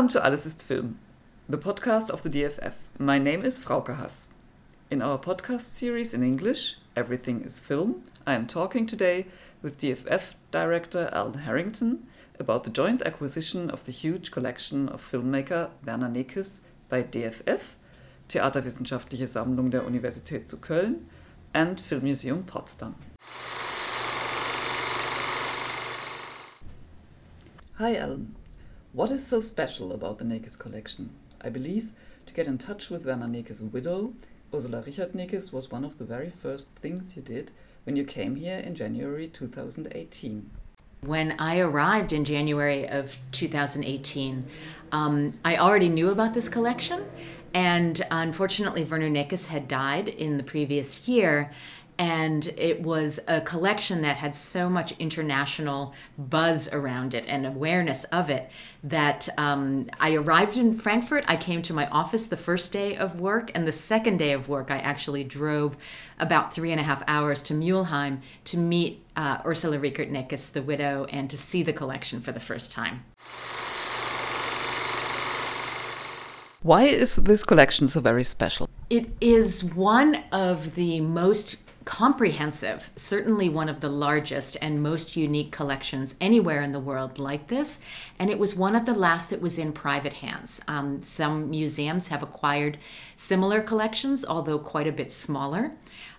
Welcome to Alles ist Film, the podcast of the DFF. My name is Frauke Haas. In our podcast series in English, Everything is Film, I am talking today with DFF director Ellen Harrington about the joint acquisition of the huge collection of filmmaker Werner Nekes by DFF, Theaterwissenschaftliche Sammlung der Universität zu Köln, and Filmmuseum Potsdam. Hi Alan. What is so special about the Nekes collection? I believe to get in touch with Werner Nekes' widow, Ursula Richard Nekes, was one of the very first things you did when you came here in January 2018. When I arrived in January of 2018, um, I already knew about this collection, and unfortunately, Werner Nekes had died in the previous year and it was a collection that had so much international buzz around it and awareness of it that um, I arrived in Frankfurt. I came to my office the first day of work, and the second day of work, I actually drove about three and a half hours to Mulheim to meet uh, Ursula Riekert Nekes, the widow, and to see the collection for the first time. Why is this collection so very special? It is one of the most comprehensive, certainly one of the largest and most unique collections anywhere in the world like this. And it was one of the last that was in private hands. Um, some museums have acquired similar collections, although quite a bit smaller.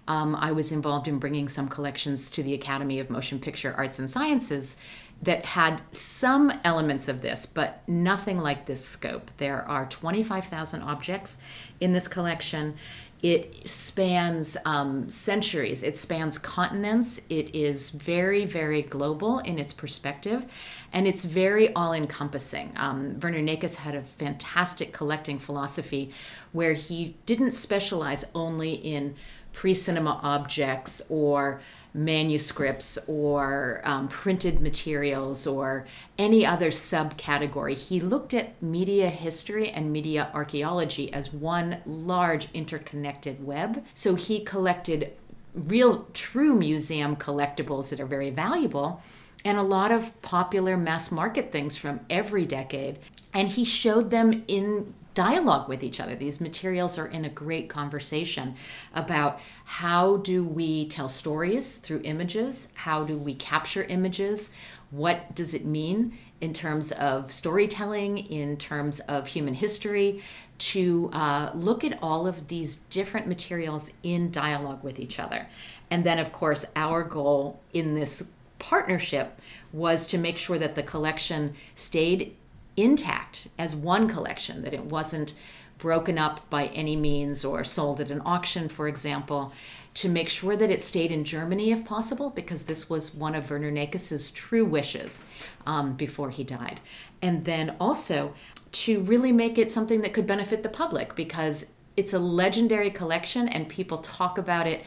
Um, I was involved in bringing some collections to the Academy of Motion Picture Arts and Sciences that had some elements of this, but nothing like this scope. There are 25,000 objects in this collection. It spans um, centuries, it spans continents. It is very, very global in its perspective, and it's very all encompassing. Um, Werner Nekes had a fantastic collecting philosophy where he didn't specialize only in pre cinema objects or manuscripts or um, printed materials or any other subcategory. He looked at media history and media archaeology as one large interconnected web. So he collected real, true museum collectibles that are very valuable and a lot of popular mass market things from every decade. And he showed them in dialogue with each other. These materials are in a great conversation about how do we tell stories through images? How do we capture images? What does it mean in terms of storytelling, in terms of human history, to uh, look at all of these different materials in dialogue with each other. And then, of course, our goal in this partnership was to make sure that the collection stayed intact as one collection, that it wasn't broken up by any means or sold at an auction, for example, to make sure that it stayed in Germany if possible, because this was one of Werner Nekes's true wishes um, before he died. And then also to really make it something that could benefit the public, because it's a legendary collection and people talk about it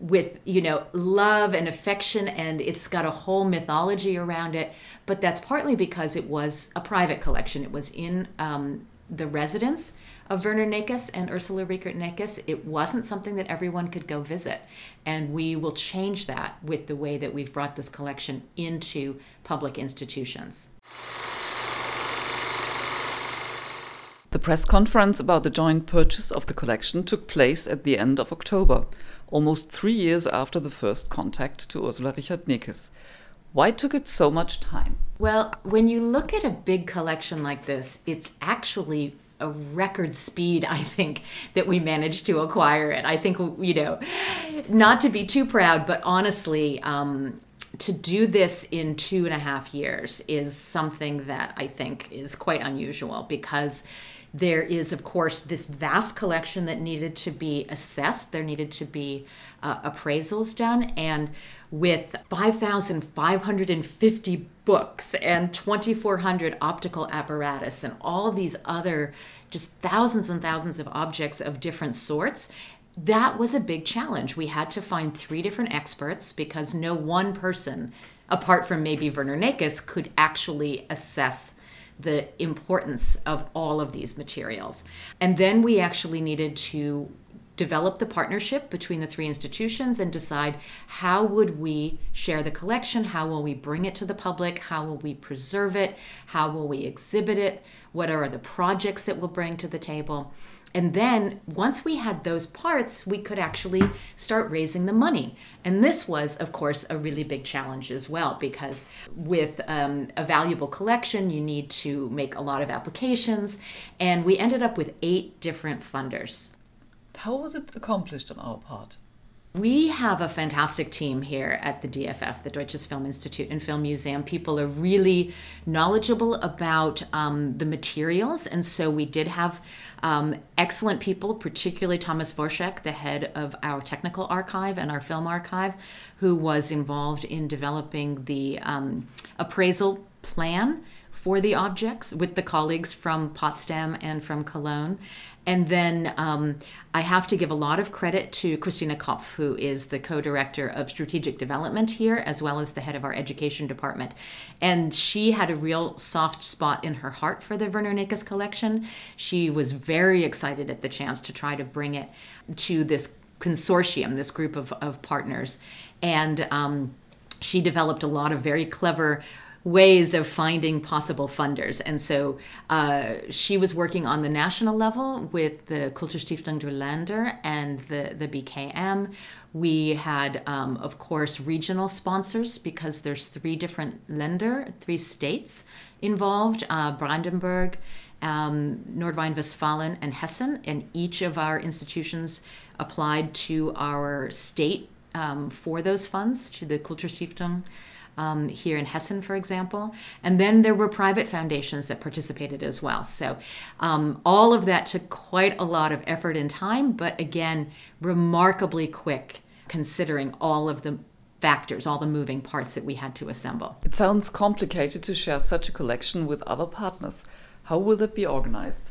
with you know love and affection and it's got a whole mythology around it but that's partly because it was a private collection it was in um, the residence of Werner Nekes and Ursula Riekert Nekes. It wasn't something that everyone could go visit. And we will change that with the way that we've brought this collection into public institutions. The press conference about the joint purchase of the collection took place at the end of October almost three years after the first contact to Ursula Richard Nekes. Why took it so much time? Well, when you look at a big collection like this, it's actually a record speed, I think, that we managed to acquire it. I think, you know, not to be too proud, but honestly, um, to do this in two and a half years is something that I think is quite unusual because there is, of course, this vast collection that needed to be assessed. There needed to be uh, appraisals done. And with 5,550 books and 2,400 optical apparatus and all these other just thousands and thousands of objects of different sorts, that was a big challenge. We had to find three different experts because no one person, apart from maybe Werner Nekes, could actually assess the importance of all of these materials. And then we actually needed to develop the partnership between the three institutions and decide how would we share the collection how will we bring it to the public how will we preserve it how will we exhibit it what are the projects that we'll bring to the table and then once we had those parts, we could actually start raising the money. And this was, of course, a really big challenge as well, because with um, a valuable collection, you need to make a lot of applications. And we ended up with eight different funders. How was it accomplished on our part? We have a fantastic team here at the DFF, the Deutsches Film Institute and Film Museum. People are really knowledgeable about um, the materials, and so we did have um, excellent people, particularly Thomas Worschech, the head of our technical archive and our film archive, who was involved in developing the um, appraisal plan for the objects with the colleagues from Potsdam and from Cologne. And then um, I have to give a lot of credit to Christina Kopf, who is the co director of strategic development here, as well as the head of our education department. And she had a real soft spot in her heart for the Werner Nekes collection. She was very excited at the chance to try to bring it to this consortium, this group of, of partners. And um, she developed a lot of very clever ways of finding possible funders. And so uh, she was working on the national level with the Kulturstiftung der Länder and the, the BKM. We had, um, of course, regional sponsors because there's three different Länder, three states involved uh, Brandenburg, um, Nordrhein-Westfalen, and Hessen. And each of our institutions applied to our state um, for those funds, to the Kulturstiftung um, here in Hessen, for example. And then there were private foundations that participated as well. So um, all of that took quite a lot of effort and time, but again, remarkably quick considering all of the factors, all the moving parts that we had to assemble. It sounds complicated to share such a collection with other partners. How will that be organized?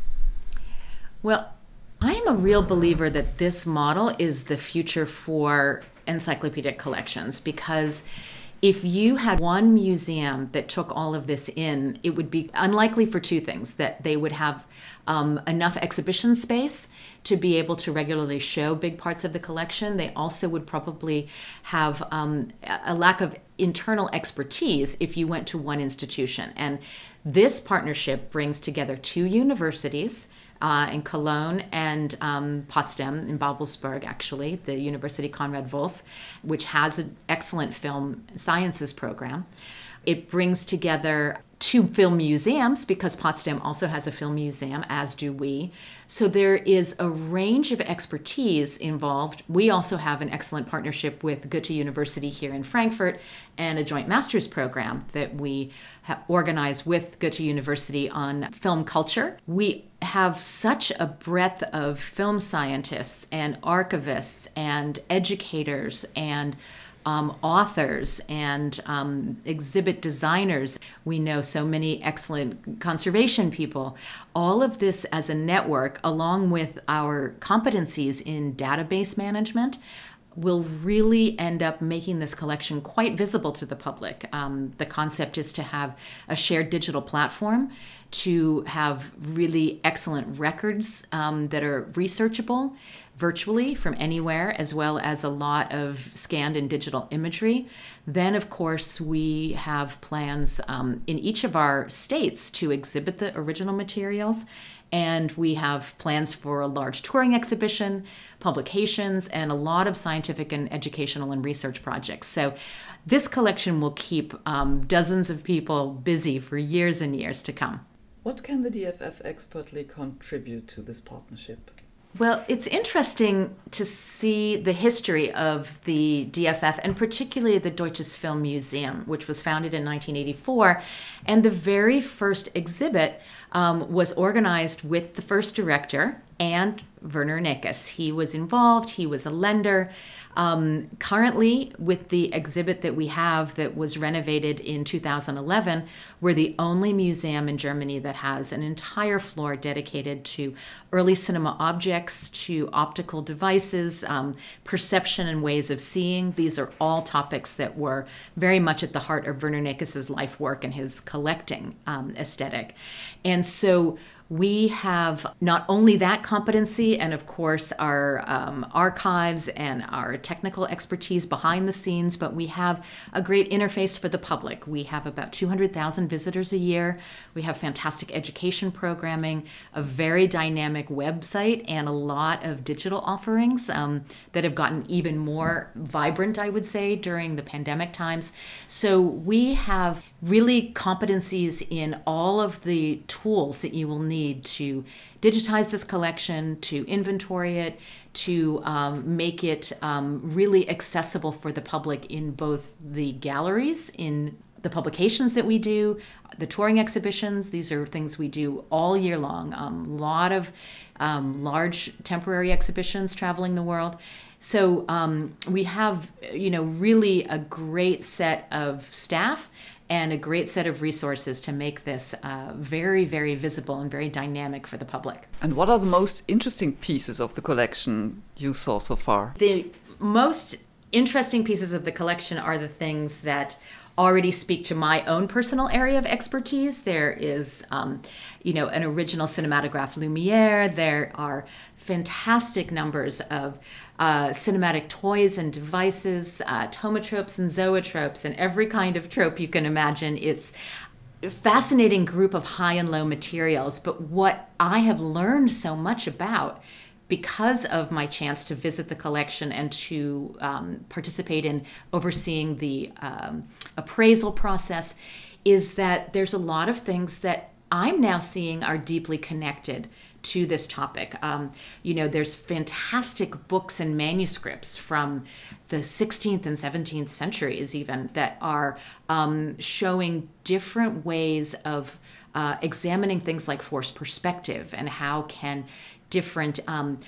Well, I'm a real believer that this model is the future for encyclopedic collections because if you had one museum that took all of this in, it would be unlikely for two things that they would have um, enough exhibition space to be able to regularly show big parts of the collection. They also would probably have um, a lack of internal expertise if you went to one institution. And this partnership brings together two universities uh, in Cologne and um, Potsdam, in Babelsberg, actually, the University Konrad Wolf, which has an excellent film sciences program. It brings together two film museums because Potsdam also has a film museum, as do we. So there is a range of expertise involved. We also have an excellent partnership with Goethe University here in Frankfurt and a joint master's program that we organize with Goethe University on film culture. We have such a breadth of film scientists and archivists and educators and um, authors and um, exhibit designers. We know so many excellent conservation people. All of this as a network, along with our competencies in database management, will really end up making this collection quite visible to the public. Um, the concept is to have a shared digital platform, to have really excellent records um, that are researchable virtually from anywhere, as well as a lot of scanned and digital imagery. Then, of course, we have plans um, in each of our states to exhibit the original materials. And we have plans for a large touring exhibition, publications, and a lot of scientific and educational and research projects. So, this collection will keep um, dozens of people busy for years and years to come. What can the DFF expertly contribute to this partnership? Well, it's interesting to see the history of the DFF and particularly the Deutsches Film Museum, which was founded in 1984. And the very first exhibit um, was organized with the first director and Werner Nekes. He was involved, he was a lender. Um, currently, with the exhibit that we have that was renovated in 2011, we're the only museum in Germany that has an entire floor dedicated to early cinema objects, to optical devices, um, perception and ways of seeing. These are all topics that were very much at the heart of Werner Nekes's life work and his collecting um, aesthetic. And so we have not only that competency and, of course, our um, archives and our technical expertise behind the scenes, but we have a great interface for the public. We have about 200,000 visitors a year. We have fantastic education programming, a very dynamic website, and a lot of digital offerings um, that have gotten even more vibrant, I would say, during the pandemic times. So we have really competencies in all of the tools that you will need to digitize this collection, to inventory it, to um, make it um, really accessible for the public in both the galleries, in the publications that we do, the touring exhibitions. These are things we do all year long. A um, lot of um, large temporary exhibitions traveling the world. So um, we have, you know, really a great set of staff and a great set of resources to make this uh, very, very visible and very dynamic for the public. And what are the most interesting pieces of the collection you saw so far? The most interesting pieces of the collection are the things that already speak to my own personal area of expertise. There is, um, you know, an original cinematograph Lumiere. There are fantastic numbers of uh, cinematic toys and devices, uh, thaumatropes and zoetropes, and every kind of trope you can imagine. It's a fascinating group of high and low materials. But what I have learned so much about because of my chance to visit the collection and to um, participate in overseeing the um, appraisal process is that there's a lot of things that I'm now seeing are deeply connected to this topic. Um, you know, there's fantastic books and manuscripts from the 16th and 17th centuries, even that are um, showing different ways of uh, examining things like forced perspective and how can different um,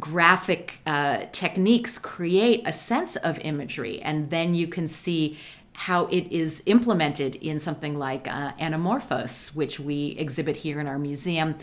graphic uh, techniques create a sense of imagery, and then you can see how it is implemented in something like uh, Anamorphose, which we exhibit here in our museum,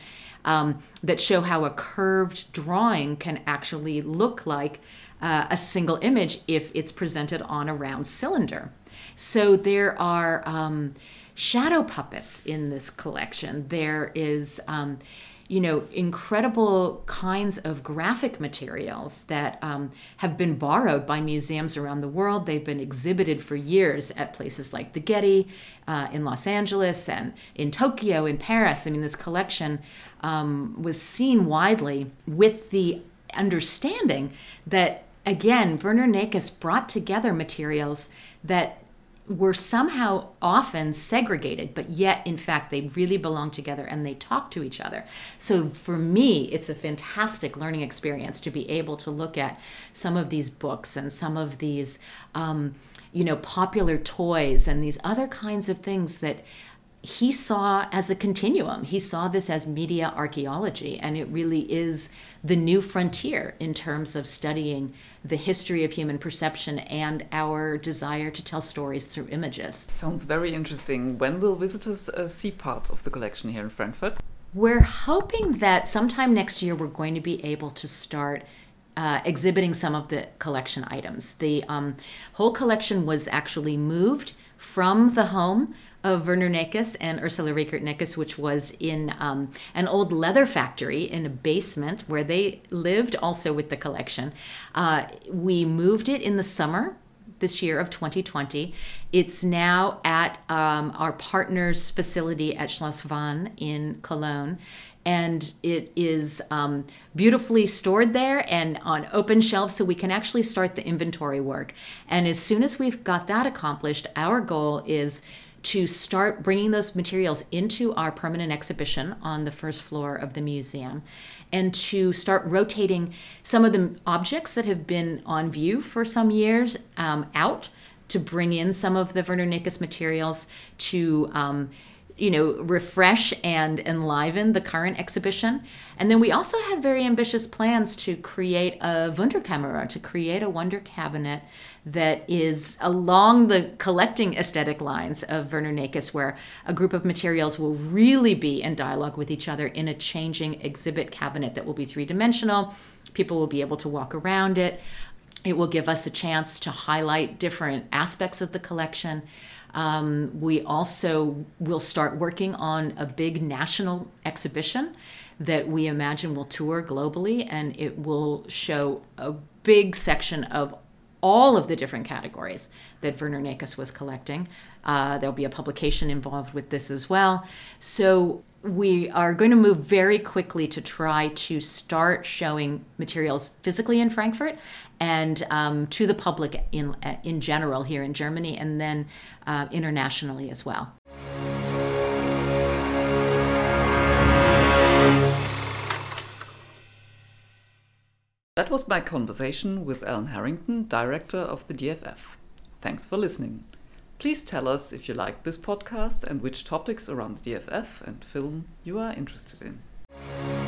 um, that show how a curved drawing can actually look like uh, a single image if it's presented on a round cylinder. So there are um, shadow puppets in this collection. There is um, you know, incredible kinds of graphic materials that um, have been borrowed by museums around the world. They've been exhibited for years at places like the Getty uh, in Los Angeles and in Tokyo, in Paris. I mean, this collection um, was seen widely with the understanding that, again, Werner Nekes brought together materials that were somehow often segregated, but yet, in fact, they really belong together and they talk to each other. So, for me, it's a fantastic learning experience to be able to look at some of these books and some of these, um, you know, popular toys and these other kinds of things that he saw as a continuum. He saw this as media archaeology, and it really is the new frontier in terms of studying the history of human perception and our desire to tell stories through images. Sounds very interesting. When will visitors uh, see parts of the collection here in Frankfurt? We're hoping that sometime next year we're going to be able to start uh, exhibiting some of the collection items. The um, whole collection was actually moved from the home of Werner Nekes and Ursula Reichert Nekes, which was in um, an old leather factory in a basement where they lived also with the collection. Uh, we moved it in the summer this year of 2020. It's now at um, our partner's facility at Schloss Wahn in Cologne. And it is um, beautifully stored there and on open shelves, so we can actually start the inventory work. And as soon as we've got that accomplished, our goal is to start bringing those materials into our permanent exhibition on the first floor of the museum and to start rotating some of the objects that have been on view for some years um, out to bring in some of the Werner Nekes materials to um, you know, refresh and enliven the current exhibition. And then we also have very ambitious plans to create a Wunderkammer, to create a wonder cabinet that is along the collecting aesthetic lines of Werner Nekes, where a group of materials will really be in dialogue with each other in a changing exhibit cabinet that will be three dimensional. People will be able to walk around it. It will give us a chance to highlight different aspects of the collection. Um, we also will start working on a big national exhibition that we imagine will tour globally and it will show a big section of all of the different categories that Werner Nekes was collecting. Uh, there'll be a publication involved with this as well. So we are going to move very quickly to try to start showing materials physically in Frankfurt and um, to the public in, in general here in Germany and then uh, internationally as well. That was my conversation with Ellen Harrington, director of the DFF. Thanks for listening. Please tell us if you liked this podcast and which topics around the DFF and film you are interested in.